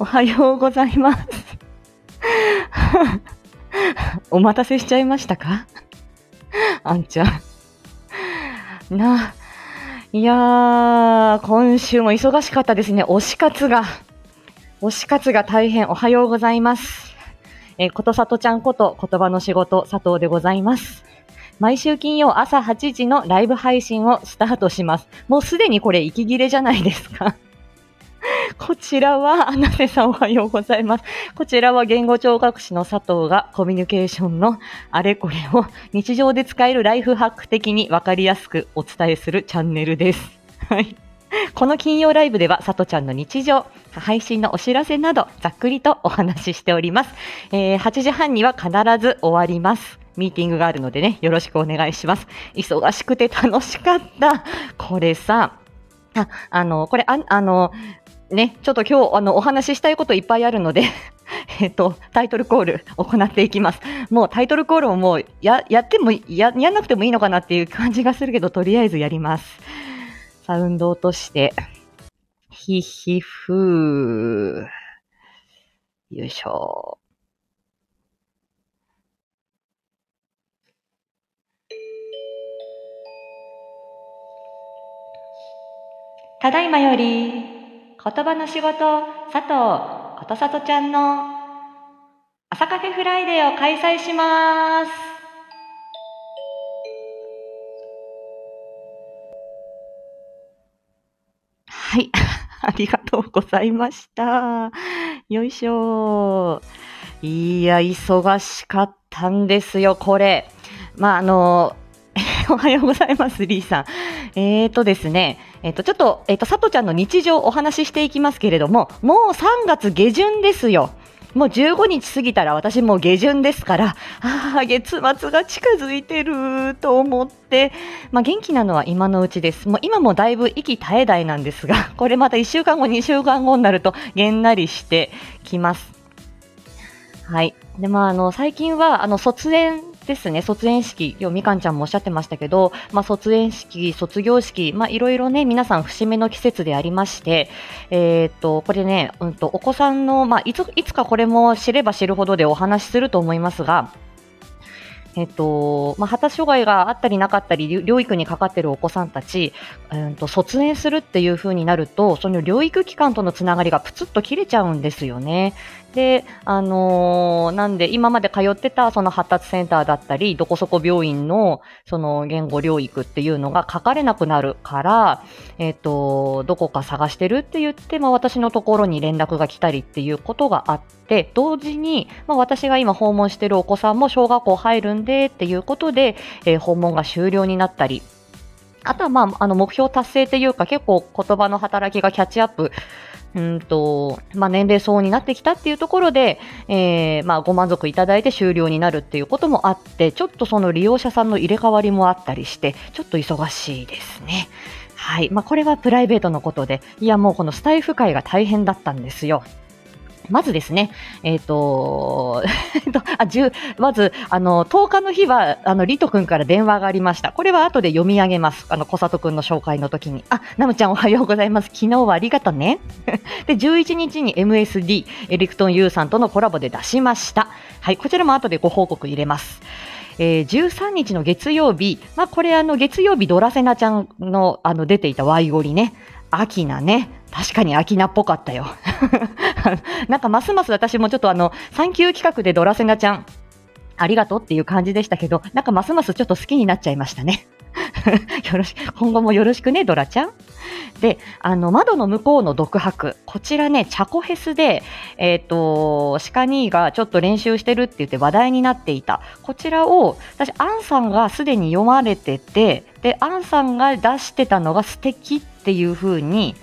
おはようございます。お待たせしちゃいましたか？あんちゃん。な、いやー、今週も忙しかったですね。推し活が。推し活が大変おはようございます。えー、ことさとちゃんこと言葉の仕事佐藤でございます。毎週金曜朝8時のライブ配信をスタートします。もうすでにこれ息切れじゃないですか。こちらは、アナセさんおはようございます。こちらは言語聴覚士の佐藤がコミュニケーションのあれこれを日常で使えるライフハック的にわかりやすくお伝えするチャンネルです。はい。この金曜ライブでは、さとちゃんの日常、配信のお知らせなど、ざっくりとお話ししております。えー、8時半には必ず終わります。ミーティングがあるのでね、よろしくお願いします。忙しくて楽しかった。これさ、あ、あの、これ、ああの、ね、ちょっと今日、あの、お話ししたいこといっぱいあるので えっと、タイトルコール行っていきます。もうタイトルコールももうや、やってもや、やんなくてもいいのかなっていう感じがするけど、とりあえずやります。サウンド落として、ひひふー。よいしょ。ただいまより、言葉の仕事、佐藤ことさとちゃんの朝カフェフライデーを開催します。はい。ありがとうございました。よいしょ。いや、忙しかったんですよ、これ。まあ、あの、おはようございます、リーさん。えーとですね、えっ、ー、と、ちょっと、えっ、ー、と、さとちゃんの日常お話ししていきますけれども、もう3月下旬ですよ。もう15日過ぎたら私もう下旬ですから、ああ、月末が近づいてると思って、まあ、元気なのは今のうちです。もう今もだいぶ息絶え絶えなんですが、これまた1週間後、2週間後になるとげんなりしてきます。はい。で、まあ、あの、最近は、あの、卒園ですね、卒園式、よみかんちゃんもおっしゃってましたけど、まあ、卒園式、卒業式、まあ、いろいろね、皆さん節目の季節でありまして、えー、っと、これね、うんと、お子さんの、まあ、いつ、いつかこれも知れば知るほどでお話しすると思いますが、えっと、まあ、発達障害があったりなかったり、療育にかかっているお子さんたち、うんと、卒園するっていう風になると、その療育機関とのつながりがプツッと切れちゃうんですよね。で、あのー、なんで、今まで通ってたその発達センターだったり、どこそこ病院のその言語療育っていうのが書かれなくなるから、えっ、と、どこか探してるって言って、まあ私のところに連絡が来たりっていうことがあって、同時に、まあ私が今訪問してるお子さんも小学校入るんでっていうことで、えー、訪問が終了になったり、あとは、まあ、あの目標達成というか結構言葉の働きがキャッチアップうんと、まあ、年齢層になってきたっていうところで、えー、まあ、ご満足いただいて終了になるっていうこともあって、ちょっとその利用者さんの入れ替わりもあったりして、ちょっと忙しいですね。はい。まあ、これはプライベートのことで、いや、もうこのスタイフ会が大変だったんですよ。まずですね、えっ、ー、と、あ、10、まず、あの、10日の日は、あの、リト君から電話がありました。これは後で読み上げます。あの、小里君の紹介の時に。あ、ナムちゃんおはようございます。昨日はありがとね。で、11日に MSD、エリクトン U さんとのコラボで出しました。はい、こちらも後でご報告入れます。えー、13日の月曜日、まあ、これあの月曜日ドラセナちゃんのあの出ていたワイゴリね、アキナね。確かにアキナっぽかったよ。なんかますます私もちょっとあの、産休企画でドラセナちゃん、ありがとうっていう感じでしたけど、なんかますますちょっと好きになっちゃいましたね。よろし、今後もよろしくね、ドラちゃん。で、あの、窓の向こうの独白。こちらね、チャコヘスで、えっ、ー、と、シカニーがちょっと練習してるって言って話題になっていた。こちらを、私、アンさんがすでに読まれてて、で、アンさんが出してたのが素敵っていう風に、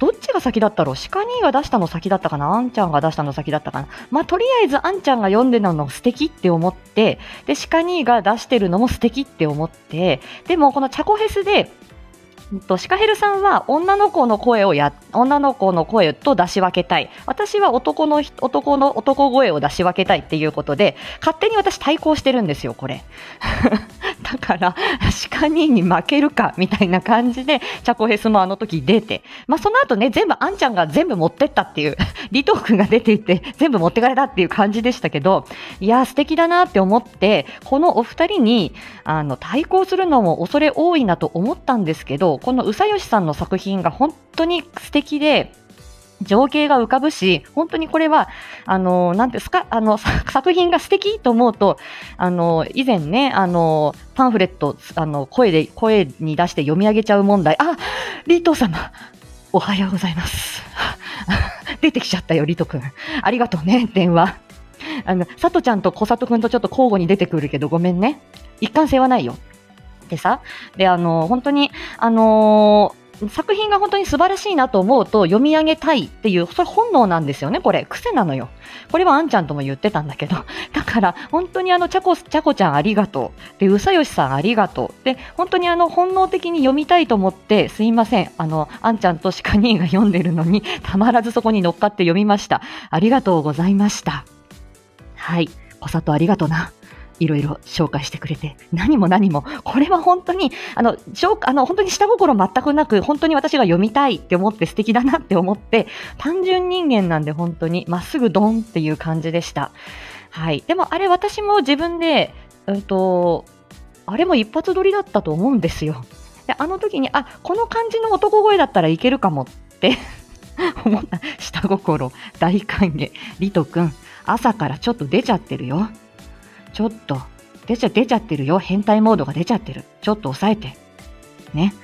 どっちが先だったろう？鹿兄が出したの先だったかな？あんちゃんが出したの先だったかな？まあ、とりあえずあんちゃんが読んでるの素敵って思って、で、鹿兄が出してるのも素敵って思って、でもこのチャコフェスで、とシカヘルさんは女の子の声をや、女の子の声と出し分けたい。私は男の、男の男声を出し分けたいっていうことで、勝手に私対抗してるんですよ、これ。だから、鹿人に負けるか、みたいな感じで、チャコヘスもあの時出て、まあその後ね、全部あんちゃんが全部持ってったっていう、リトー君が出ていって、全部持ってかれたっていう感じでしたけど、いや、素敵だなって思って、このお二人に、あの、対抗するのも恐れ多いなと思ったんですけど、この宇佐吉さんの作品が本当に素敵で、情景が浮かぶし、本当にこれは、あの、なんですか、あの、作品が素敵と思うと、あの、以前ね、あの、パンフレット、あの、声で、声に出して読み上げちゃう問題、あ、リート様、おはようございます。出てきちゃったよ、リト君。ありがとうね、電話。あの、佐藤ちゃんと小里君とちょっと交互に出てくるけど、ごめんね。一貫性はないよ。でさ、で、あの、本当に、あの作品が本当に素晴らしいなと思うと読み上げたいっていう、それ本能なんですよね、これ。癖なのよ。これはあんちゃんとも言ってたんだけど。だから、本当にあの、ちゃこ、ちゃこちゃんありがとう。で、うさよしさんありがとう。で、本当にあの、本能的に読みたいと思って、すいません。あの、あんちゃんとシカ兄が読んでるのに、たまらずそこに乗っかって読みました。ありがとうございました。はい。小里ありがとうな。いろいろ紹介してくれて、何も何も、これは本当に、あの、あの本当に下心全くなく、本当に私が読みたいって思って素敵だなって思って、単純人間なんで本当に、まっすぐドンっていう感じでした。はい。でもあれ私も自分で、うんと、あれも一発撮りだったと思うんですよ。で、あの時に、あ、この感じの男声だったらいけるかもって 思った。下心、大歓迎。リト君、朝からちょっと出ちゃってるよ。ちょっと、出ちゃ、出ちゃってるよ。変態モードが出ちゃってる。ちょっと抑えて。ね。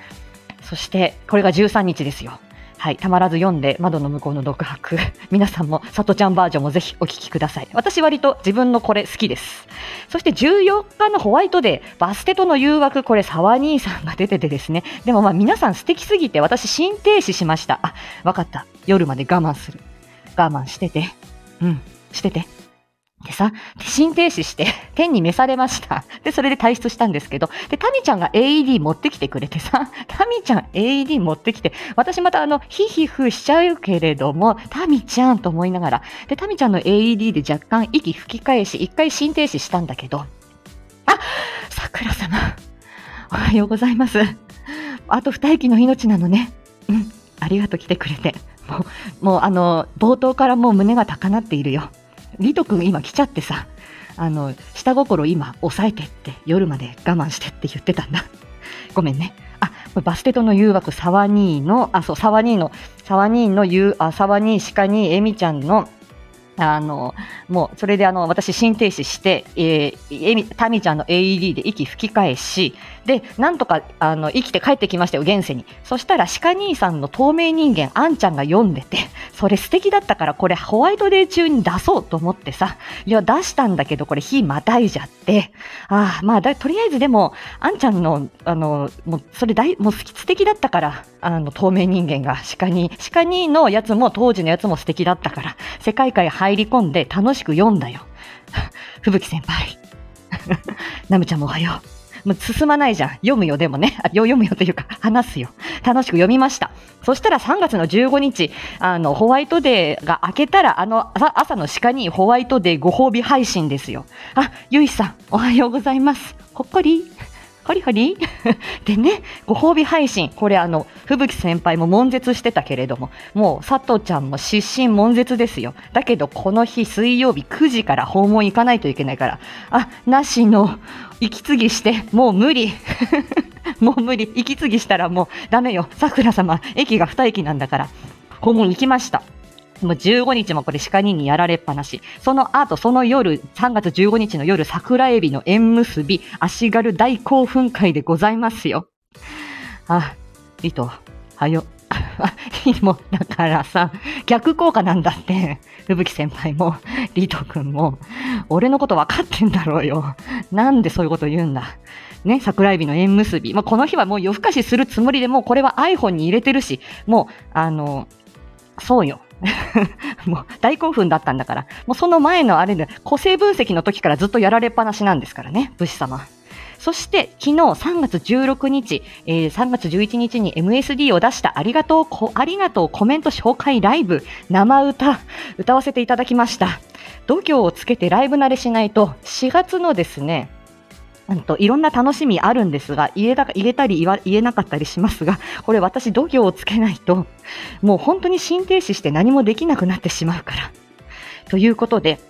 そして、これが13日ですよ。はい。たまらず読んで、窓の向こうの独白。皆さんも、さとちゃんバージョンもぜひお聞きください。私割と自分のこれ好きです。そして14日のホワイトデー、バステとの誘惑、これ沢兄さんが出ててですね。でもまあ皆さん素敵すぎて、私心停止しました。あ、わかった。夜まで我慢する。我慢してて。うん、してて。でさ、心停止して、天に召されました。で、それで退出したんですけど、で、タミちゃんが AED 持ってきてくれてさ、タミちゃん AED 持ってきて、私またあの、ヒヒフしちゃうけれども、タミちゃんと思いながら、で、タミちゃんの AED で若干息吹き返し、一回心停止したんだけど、あ桜様、おはようございます。あと二息の命なのね。うん、ありがとう来てくれて。もう、もうあの、冒頭からもう胸が高鳴っているよ。リト君今来ちゃってさ、あの、下心今抑えてって夜まで我慢してって言ってたんだ。ごめんね。あ、これバステトの誘惑、沢兄の、あ、そう、沢兄の、沢兄の言う、あ、沢兄、鹿に、エミちゃんの、あの、もう、それであの、私、心停止して、えー、エミ、タミちゃんの AED で息吹き返し、で、なんとか、あの、生きて帰ってきましたよ、現世に。そしたら、鹿兄さんの透明人間、あんちゃんが読んでて、それ素敵だったから、これホワイトデー中に出そうと思ってさ、いや、出したんだけど、これ火またいじゃって、ああ、まあだ、とりあえずでも、あんちゃんの、あの、もう、それ大、もう素敵だったから、あの、透明人間が鹿に、鹿にのやつも当時のやつも素敵だったから、世界観入り込んで楽しく読んだよ。吹雪先輩。ナムちゃんもおはよう。もう進まないじゃん。読むよ、でもね。読むよというか、話すよ。楽しく読みました。そしたら3月の15日、あの、ホワイトデーが明けたら、あの、朝の鹿にホワイトデーご褒美配信ですよ。あ、ゆいさん、おはようございます。ほっこり。ほりほりでね、ご褒美配信。これあの、吹雪先輩も悶絶してたけれども、もう佐藤ちゃんも失神悶絶ですよ。だけどこの日水曜日9時から訪問行かないといけないから、あ、なしの、息継ぎして、もう無理。もう無理。息継ぎしたらもうダメよ。桜様、駅が2駅なんだから。訪問行きました。もう15日もこれ鹿人にやられっぱなし。その後、その夜、3月15日の夜、桜エビの縁結び、足軽大興奮会でございますよ。あ、リト、はよ。もう、だからさ、逆効果なんだって。吹雪先輩も、リト君も、俺のこと分かってんだろうよ。なんでそういうこと言うんだ。ね、桜エビの縁結び。まあ、この日はもう夜更かしするつもりでもうこれは iPhone に入れてるし、もう、あの、そうよ。もう大興奮だったんだから、もうその前のあれで、個性分析の時からずっとやられっぱなしなんですからね、武士様。そして昨日3月16日、えー、3月11日に MSD を出したありがとうありがとうコメント紹介ライブ生歌歌わせていただきました。度胸をつけてライブ慣れしないと4月のですねうんと、いろんな楽しみあるんですが、言えた言えたり言わ言えなかったりしますが、これ私度胸をつけないと、もう本当に心停止して何もできなくなってしまうから。ということで、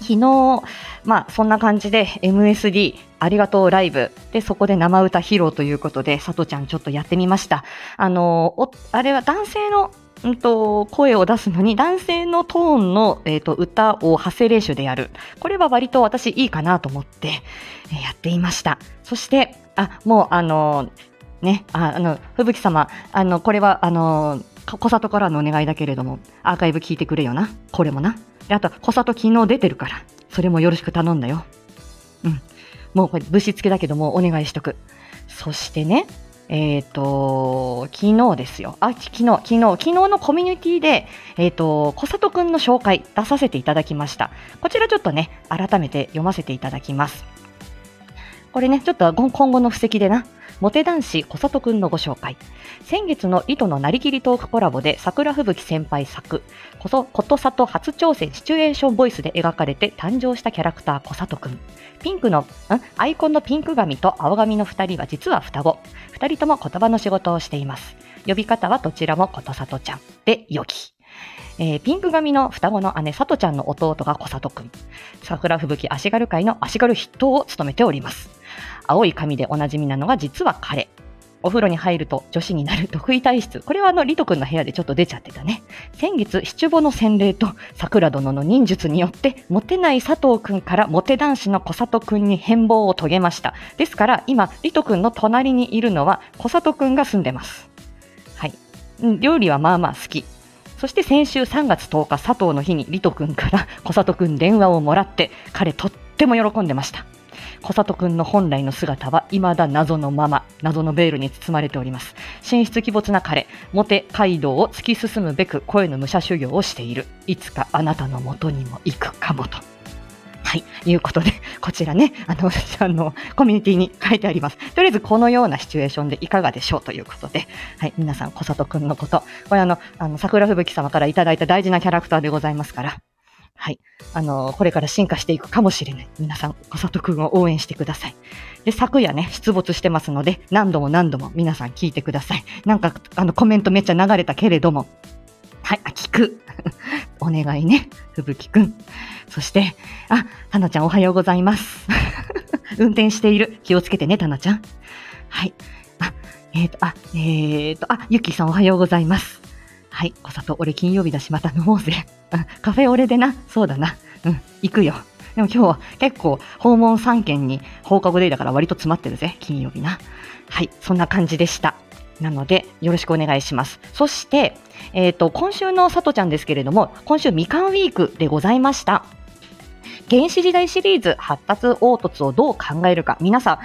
昨日、まあそんな感じで MSD ありがとうライブでそこで生歌披露ということで、さとちゃんちょっとやってみました。あの、あれは男性のんと、声を出すのに男性のトーンの、えーと、歌を発声練習でやる。これは割と私いいかなと思って、えー、やっていました。そして、あ、もうあのー、ね、ああの、吹雪様、あの、これはあのー、小里からのお願いだけれども、アーカイブ聞いてくれよな。これもな。あと、小里昨日出てるから、それもよろしく頼んだよ。うん。もうこれ、ぶしつけだけども、お願いしとく。そしてね、えっ、ー、と、昨日ですよ。あ、昨日、昨日、昨日のコミュニティで、えっ、ー、と、小里くんの紹介出させていただきました。こちらちょっとね、改めて読ませていただきます。これね、ちょっと今後の布石でな、モテ男子小里くんのご紹介。先月の糸のなりきりトークコラボで桜吹雪先輩作、ことさと初挑戦シチュエーションボイスで描かれて誕生したキャラクター小里くん。ピンクの、ん？アイコンのピンク髪と青髪の2人は実は双子。2人とも言葉の仕事をしています。呼び方はどちらもことさとちゃんでよき。えー、ピンク髪の双子の姉、さとちゃんの弟が小里くん。桜吹雪足軽会の足軽筆頭を務めております。青い髪でおなじみなのが実は彼。お風呂に入ると女子になる得意体質。これはあの、リト君の部屋でちょっと出ちゃってたね。先月、七五の洗礼と桜殿の忍術によって、モテない佐藤君からモテ男子の小里君に変貌を遂げました。ですから、今、リト君の隣にいるのは小里君が住んでます。はい。料理はまあまあ好き。そして先週3月10日、佐藤の日にリト君から小里君電話をもらって、彼とってても喜んでました。小里くんの本来の姿は未だ謎のまま、謎のベールに包まれております。神出鬼没な彼、モテ街道を突き進むべく声の武者修行をしている。いつかあなたの元にも行くかもと。はい。いうことで、こちらね、あの、あの、コミュニティに書いてあります。とりあえず、このようなシチュエーションでいかがでしょう？ということで、はい。皆さん、小里くんのこと、これあの、あの、桜吹雪様からいただいた大事なキャラクターでございますから、はい。あの、これから進化していくかもしれない。皆さん、小里くんを応援してください。で、昨夜ね、出没してますので、何度も何度も皆さん聞いてください。なんか、あの、コメントめっちゃ流れたけれども、はい、あ聞く。お願いね、ふぶきくん。そして、あ、たなちゃんおはようございます。運転している。気をつけてね、たなちゃん。はい。あ、えっ、ー、と、あ、えっ、ー、と、あ、ゆきさんおはようございます。はい、小里、俺金曜日だしまた飲もうぜ。カフェオレでな、そうだな。うん、行くよ。でも今日は結構訪問3件に放課後デイだから割と詰まってるぜ、金曜日な。はい、そんな感じでした。なので、よろしくお願いします。そして、えっ、ー、と、今週のさとちゃんですけれども、今週みかんウィークでございました。原始時代シリーズ発達凹凸をどう考えるか、皆さん、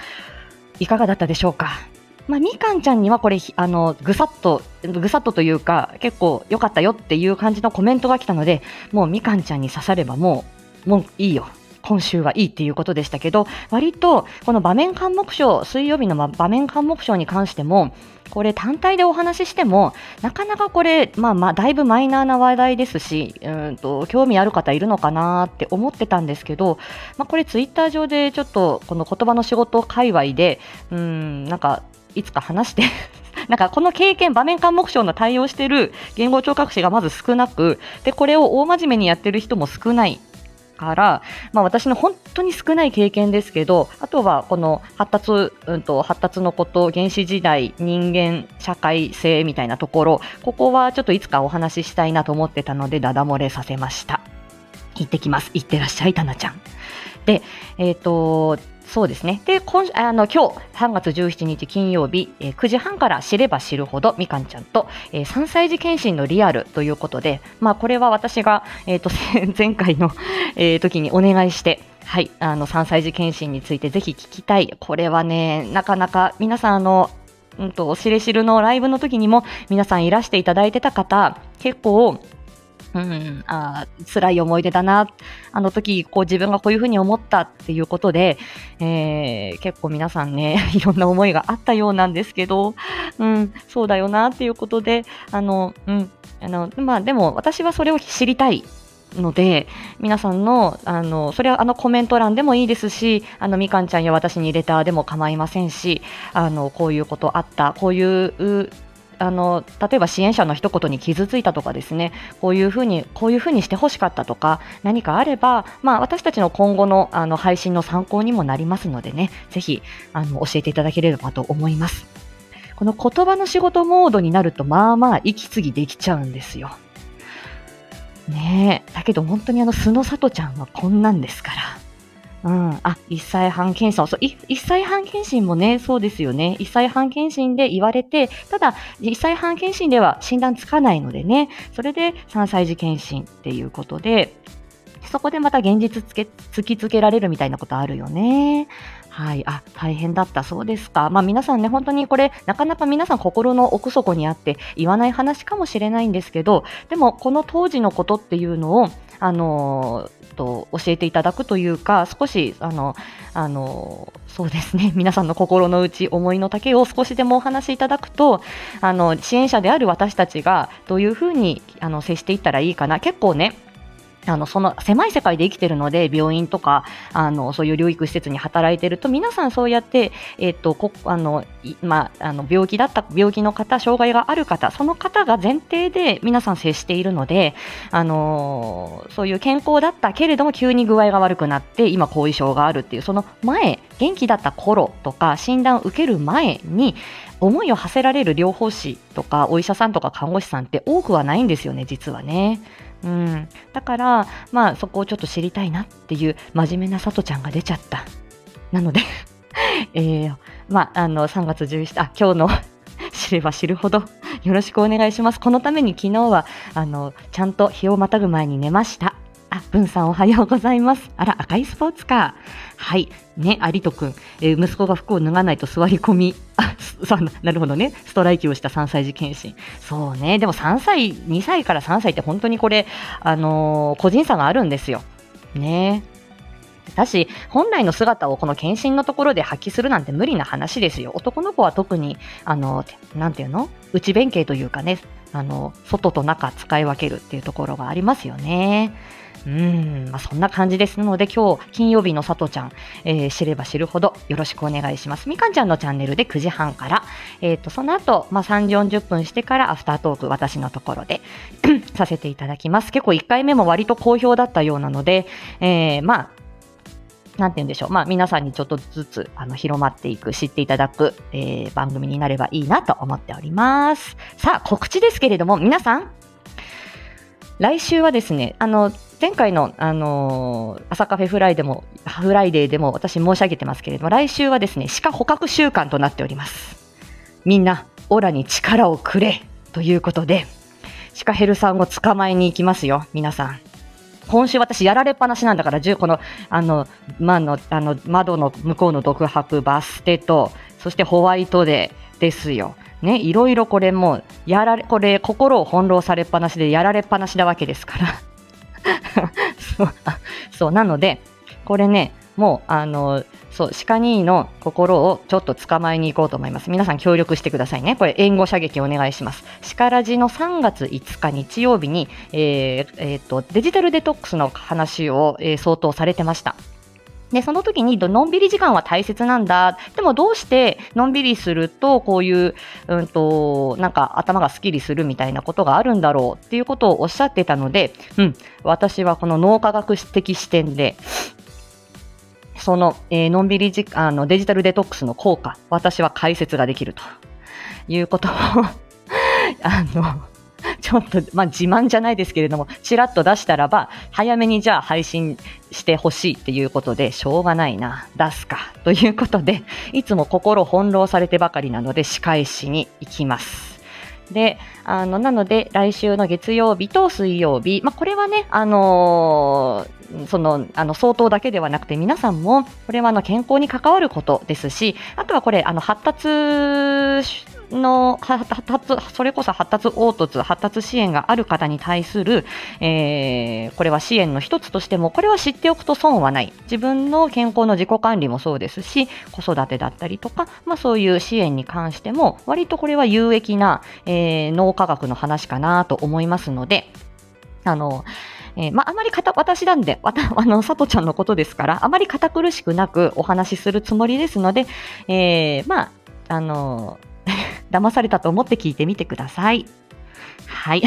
いかがだったでしょうか？まあ、みかんちゃんにはこれ、あの、ぐさっと、ぐさっとというか、結構良かったよっていう感じのコメントが来たので、もうみかんちゃんに刺さればもう、もういいよ。今週はいいっていうことでしたけど、割とこの場面監目賞、水曜日の場面監目賞に関しても、これ単体でお話ししても、なかなかこれ、まあまあ、だいぶマイナーな話題ですし、うんと、興味ある方いるのかなって思ってたんですけど、まあこれツイッター上でちょっと、この言葉の仕事界隈で、うん、なんか、いつか話して なんかこの経験、場面間目標の対応している言語聴覚士がまず少なく、で、これを大真面目にやってる人も少ないから、まあ、私の本当に少ない経験ですけど、あとはこの発達、うんと、発達のこと、原始時代、人間、社会性みたいなところ、ここはちょっといつかお話ししたいなと思ってたので、ダダ漏れさせました。行ってきます。行ってらっしゃい、タナちゃん。で、えっ、ー、と、そうですね。で、今あの今日3月17日金曜日、えー、9時半から知れば知るほどみかんちゃんと、えー、3歳児検診のリアルということで、まあこれは私が、えーと、前回の、えー、時にお願いして、はい、あの3歳児検診についてぜひ聞きたい。これはね、なかなか皆さんあの、うんと、おしれしるのライブの時にも皆さんいらしていただいてた方、結構うん、あ辛い思い出だな、あの時こう自分がこういうふうに思ったっていうことで、えー、結構皆さんね、いろんな思いがあったようなんですけど、うん、そうだよなっていうことで、あの、うん、あの、まあでも私はそれを知りたいので、皆さんの、あの、それはあのコメント欄でもいいですし、あの、みかんちゃんや私にレターでも構いませんし、あの、こういうことあった、こういうあの例えば支援者の一言に傷ついたとかですねこういうふうにこういうふうにしてほしかったとか何かあれば、まあ、私たちの今後のあの配信の参考にもなりますのでねぜひあの教えていただければと思います。この言葉の仕事モードになるとまあまあ息継ぎできちゃうんですよ。ねだけど本当にあの素の里ちゃんはこんなんですから。うん、あ、1歳半検診、そう、1歳半検診もね、そうですよね。1歳半検診で言われて、ただ、1歳半検診では診断つかないのでね、それで3歳児検診っていうことで、そこでまた現実つけ、突きつけられるみたいなことあるよね。はい。あ、大変だった。そうですか。まあ皆さんね、本当にこれ、なかなか皆さん心の奥底にあって言わない話かもしれないんですけど、でもこの当時のことっていうのを、あのと教えていただくというか、少し、あの、あの、そうですね、皆さんの心の内、思いの丈を少しでもお話しいただくと、あの、支援者である私たちがどういうふうに、あの、接していったらいいかな。結構ね、あの、その狭い世界で生きてるので、病院とか、あの、そういう療育施設に働いてると、皆さんそうやって、えっ、と、こ、あの、まあ、の、病気だった、病気の方、障害がある方、その方が前提で皆さん接しているので、あの、そういう健康だったけれども、急に具合が悪くなって、今後遺症があるっていう、その前、元気だった頃とか、診断を受ける前に、思いを馳せられる療法士とか、お医者さんとか看護師さんって多くはないんですよね、実はね。うん、だから、まあ、そこをちょっと知りたいなっていう真面目なさとちゃんが出ちゃった。なので えー、まあ、あの、3月11日、あ、今日の 知れば知るほどよろしくお願いします。このために昨日は、あの、ちゃんと日をまたぐ前に寝ました。あ、文さんおはようございます。あら、赤いスポーツカー。はい。ね、有人くん、えー、息子が服を脱がないと座り込み。あ、そうなるほどね。ストライキをした3歳児検診。そうね。でも3歳、2歳から3歳って本当にこれ、あのー、個人差があるんですよ。ね。だし、本来の姿をこの検診のところで発揮するなんて無理な話ですよ。男の子は特に、あの、なんていうの？内弁慶というかね、あの、外と中使い分けるっていうところがありますよね。うん、まあ、そんな感じですので、今日、金曜日のさとちゃん、えー、知れば知るほどよろしくお願いします。みかんちゃんのチャンネルで9時半から、えっ、ー、と、その後、まあ、3時40分してからアフタートーク、私のところで させていただきます。結構1回目も割と好評だったようなので、えー、まあ、なんて言うんでしょう。まあ、皆さんにちょっとずつ、あの、広まっていく、知っていただく、えー、番組になればいいなと思っております。さあ、告知ですけれども、皆さん、来週はですね、あの、前回の、あのー、朝カフェフライでも、フライデーでも私申し上げてますけれども、来週はですね、鹿捕獲週間となっております。みんな、オラに力をくれということで、シカヘルさんを捕まえに行きますよ、皆さん。今週私やられっぱなしなんだから、この、あの、まの、あの、窓の向こうの独白バステと、そしてホワイトデーですよ。ね、いろいろこれもうやられ、これ心を翻弄されっぱなしでやられっぱなしなわけですから。そ うそう、なので、これね、もう、あの、そう、鹿兄の心をちょっと捕まえに行こうと思います。皆さん協力してくださいね。これ、援護射撃お願いします。鹿ラジの3月5日日曜日に、えーえー、とデジタルデトックスの話を、えー、相当されてました。で、その時に、のんびり時間は大切なんだ。でもどうしてのんびりすると、こういう、うんと、なんか頭がスッキリするみたいなことがあるんだろう？っていうことをおっしゃってたので、うん、私はこの脳科学的視点で、その、えー、のんびりじあのデジタルデトックスの効果、私は解説ができるということを あの、ちょっと、まあ、自慢じゃないですけれども、ちらっと出したらば、早めにじゃあ配信してほしいっていうことで、しょうがないな、出すか、ということで、いつも心翻弄されてばかりなので、仕返しに行きます。で、あの、なので、来週の月曜日と水曜日、まあ、これはね、あのー、その、あの、相当だけではなくて、皆さんも、これはあの、健康に関わることですし、あとはこれ、あの、発達の発達、それこそ発達凹凸、発達支援がある方に対する、えー、これは支援の一つとしても、これは知っておくと損はない。自分の健康の自己管理もそうですし、子育てだったりとか、まあそういう支援に関しても、割とこれは有益な、えー、脳科学の話かなと思いますので、あの、えー、まあ、あまりかた、私なんで、わた、あの、さとちゃんのことですから、あまり堅苦しくなくお話しするつもりですので、えー、まあ、あの騙されたと思って聞いてみてください。はい。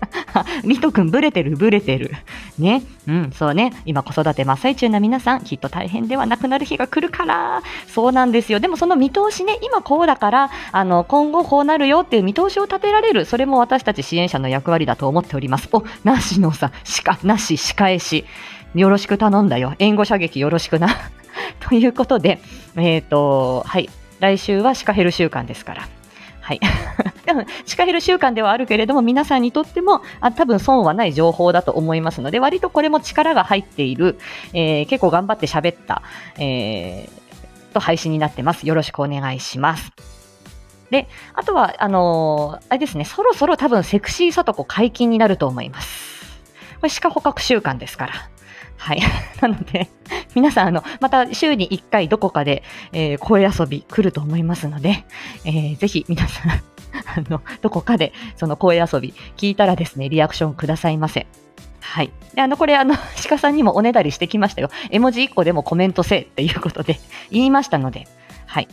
リト君、ブレてる、ブレてる。ね。うん、そうね。今、子育て真っ最中な皆さん、きっと大変ではなくなる日が来るから。そうなんですよ。でも、その見通しね、今こうだから、あの、今後こうなるよっていう見通しを立てられる。それも私たち支援者の役割だと思っております。お、なしのさ、しか、なし、仕返し。よろしく頼んだよ。援護射撃よろしくな。ということで、えっ、ー、と、はい。来週はシカヘル週間ですから。はい。でも、シカヘル習慣ではあるけれども、皆さんにとっても、あ多分損はない情報だと思いますので、割とこれも力が入っている、えー、結構頑張って喋った、えー、と配信になってます。よろしくお願いします。で、あとは、あのー、あれですね、そろそろ多分セクシーさとこ解禁になると思います。これ鹿捕獲習慣ですから。はい。なので、皆さん、あの、また週に1回どこかで、えー、声遊び来ると思いますので、えー、ぜひ皆さん あの、どこかでその声遊び聞いたらですね、リアクションくださいませ。はい。で、あの、これ、あの、鹿さんにもおねだりしてきましたよ。絵文字1個でもコメントせっていうことで言いましたので、はい。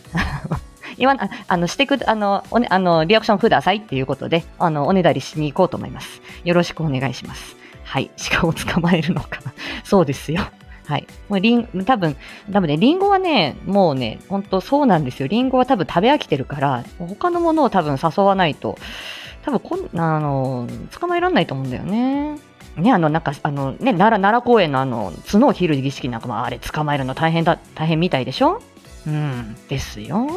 言わな、あの、してく、あの、おね、あの、リアクションくださいっていうことで、あの、おねだりしに行こうと思います。よろしくお願いします。はい。鹿を捕まえるのか。そうですよ。はい。もうリン、多分、多分ね、リンゴはね、もうね、ほんとそうなんですよ。リンゴは多分食べ飽きてるから、他のものを多分誘わないと、多分こん、あの、捕まえられないと思うんだよね。ね、あの、なんか、あの、ね、奈良、奈良公園のあの、角を切る儀式なんかも、あれ、捕まえるの大変だ、大変みたいでしょ？うん、ですよ。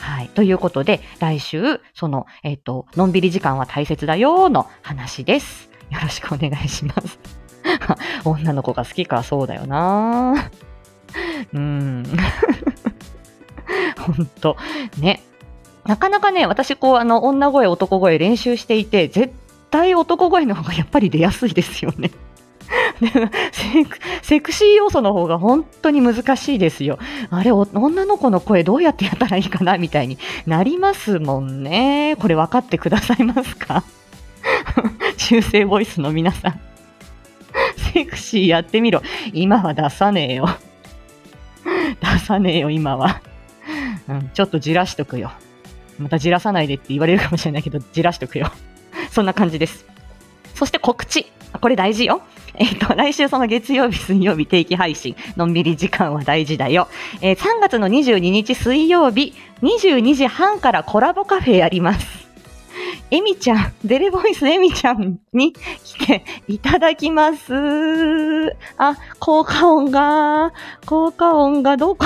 はい。ということで、来週、その、えっ、ー、と、のんびり時間は大切だよの話です。よろしくお願いします。女の子が好きか、そうだよな。うん。ほんと。ね。なかなかね、私、こう、あの、女声、男声練習していて、絶対男声の方がやっぱり出やすいですよね。セクシー要素の方が本当に難しいですよ。あれ、女の子の声どうやってやったらいいかなみたいになりますもんね。これ分かってくださいますか？中性ボイスの皆さん。セクシーやってみろ。今は出さねえよ。出さねえよ、今は。うん、ちょっとじらしとくよ。またじらさないでって言われるかもしれないけど、じらしとくよ。そんな感じです。そして告知。これ大事よ。えっ、ー、と、来週その月曜日、水曜日定期配信、のんびり時間は大事だよ。えー、3月の22日水曜日、22時半からコラボカフェやります。エミちゃん、デレボイスエミちゃんに来ていただきます。あ、効果音が、効果音がどこ？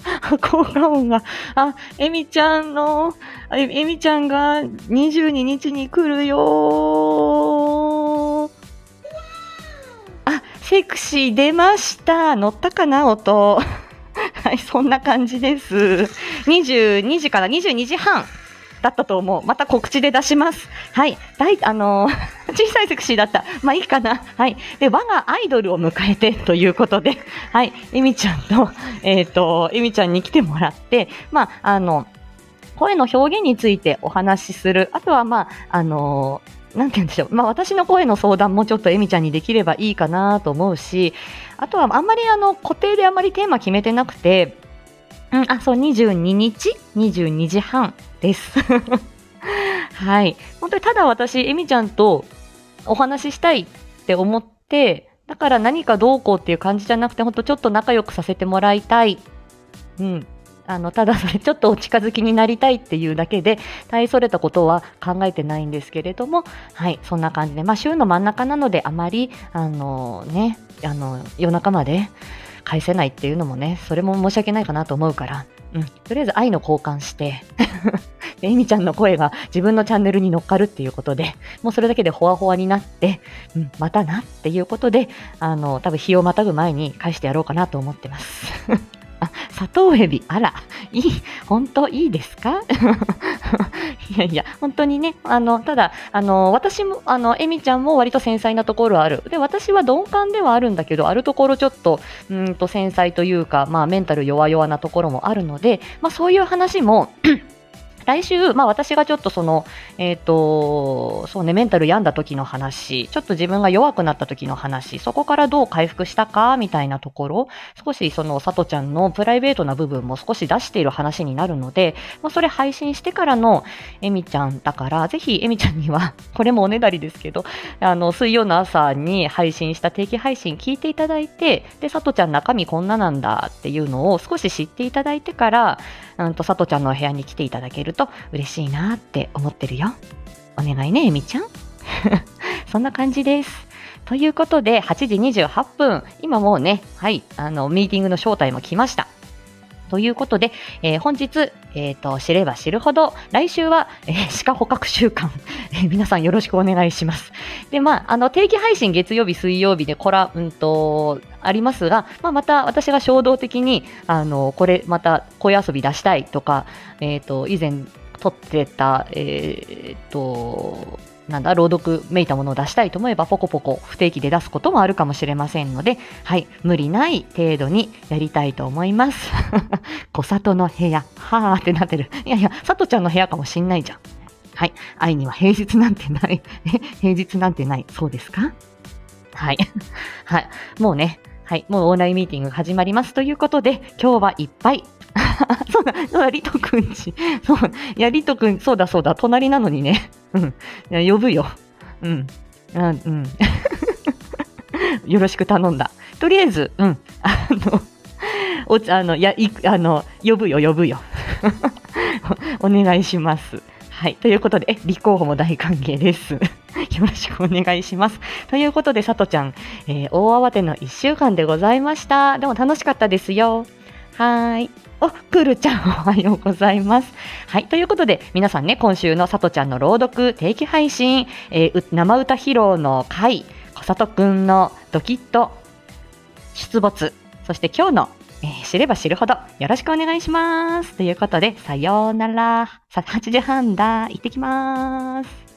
効果音が、あ、エミちゃんの、エミちゃんが22日に来るよあ、セクシー出ました。乗ったかな音。はい、そんな感じです。22時から22時半。だったと思う。また告知で出します。はい。大、あのー、小さいセクシーだった。まあいいかな。はい。で、我がアイドルを迎えてということで、はい。エミちゃんと、えっ、ー、と、エミちゃんに来てもらって、まあ、あの、声の表現についてお話しする。あとは、まあ、あのー、なんて言うんでしょう。まあ私の声の相談もちょっとエミちゃんにできればいいかなと思うし、あとはあんまりあの固定であんまりテーマ決めてなくて、うん、あ、そう、22日 ?22 時半です。はい。本当にただ私、エミちゃんとお話ししたいって思って、だから何かどうこうっていう感じじゃなくて、本当ちょっと仲良くさせてもらいたい。うん。あの、ただそれちょっとお近づきになりたいっていうだけで、大それたことは考えてないんですけれども、はい、そんな感じで、まあ週の真ん中なのであまり、あのね、あの、夜中まで、返せないっていうのもね、それも申し訳ないかなと思うから、うん、とりあえず愛の交換して エミちゃんの声が自分のチャンネルに乗っかるっていうことで、もうそれだけでほわほわになって、うん、またなっていうことで、あの、多分日をまたぐ前に返してやろうかなと思ってます。あ、砂糖エビ、あら、いい、本当いいですか？いやいや、本当にね、あの、ただ、あの、私も、あの、エミちゃんも割と繊細なところある。で、私は鈍感ではあるんだけど、あるところちょっと、うんと繊細というか、まあ、メンタル弱々なところもあるので、まあ、そういう話も来週、まあ私がちょっとその、えっ、と、そうね、メンタル病んだ時の話、ちょっと自分が弱くなった時の話、そこからどう回復したか、みたいなところ、少しその、さとちゃんのプライベートな部分も少し出している話になるので、まあそれ配信してからのえみちゃんだから、ぜひえみちゃんには、これもおねだりですけど、あの、水曜の朝に配信した定期配信聞いていただいて、で、さとちゃん中身こんななんだっていうのを少し知っていただいてから、うんと、さとちゃんのお部屋に来ていただけると嬉しいなって思ってるよ。お願いね、えみちゃん。そんな感じです。ということで、8時28分、今もうね、はい、あの、ミーティングの招待も来ました。ということで、えー、本日、え、ー、と、知れば知るほど、来週は、えー、鹿捕獲週間、えー、皆さんよろしくお願いします。で、まあ、あの、定期配信月曜日、水曜日でコラ、うんと、ありますが、まあ、また私が衝動的に、あの、これ、また、声遊び出したいとか、えっ、と、以前撮ってた、えっ、と、なんだ、朗読めいたものを出したいと思えば、ポコポコ不定期で出すこともあるかもしれませんので、はい、無理ない程度にやりたいと思います。小里の部屋、はーってなってる。いやいや、さとちゃんの部屋かもしんないじゃん。はい、愛には平日なんてない。平日なんてない。そうですか？はい。はい。もうね、はい。もうオンラインミーティング始まりますということで、今日はいっぱい そうだ、そうだ、リトくんち。そう、いや、リトくん、そうだそうだ、隣なのにね。うん。いや、呼ぶよ。うん。あうん。よろしく頼んだ。とりあえず、うん。あの、おあの、や、い、あの、呼ぶよ、呼ぶよ。お願いします。はい。ということで、え、立候補も大歓迎です。よろしくお願いします。ということで、さとちゃん、えー、大慌ての1週間でございました。でも楽しかったですよ。はい。お、クールちゃん、おはようございます。はい。ということで、皆さんね、今週のさとちゃんの朗読定期配信、えー、生歌披露の回、小里くんのドキッと出没、そして今日の、えー、知れば知るほどよろしくお願いします。ということで、さようなら。さ、8時半だ。行ってきます。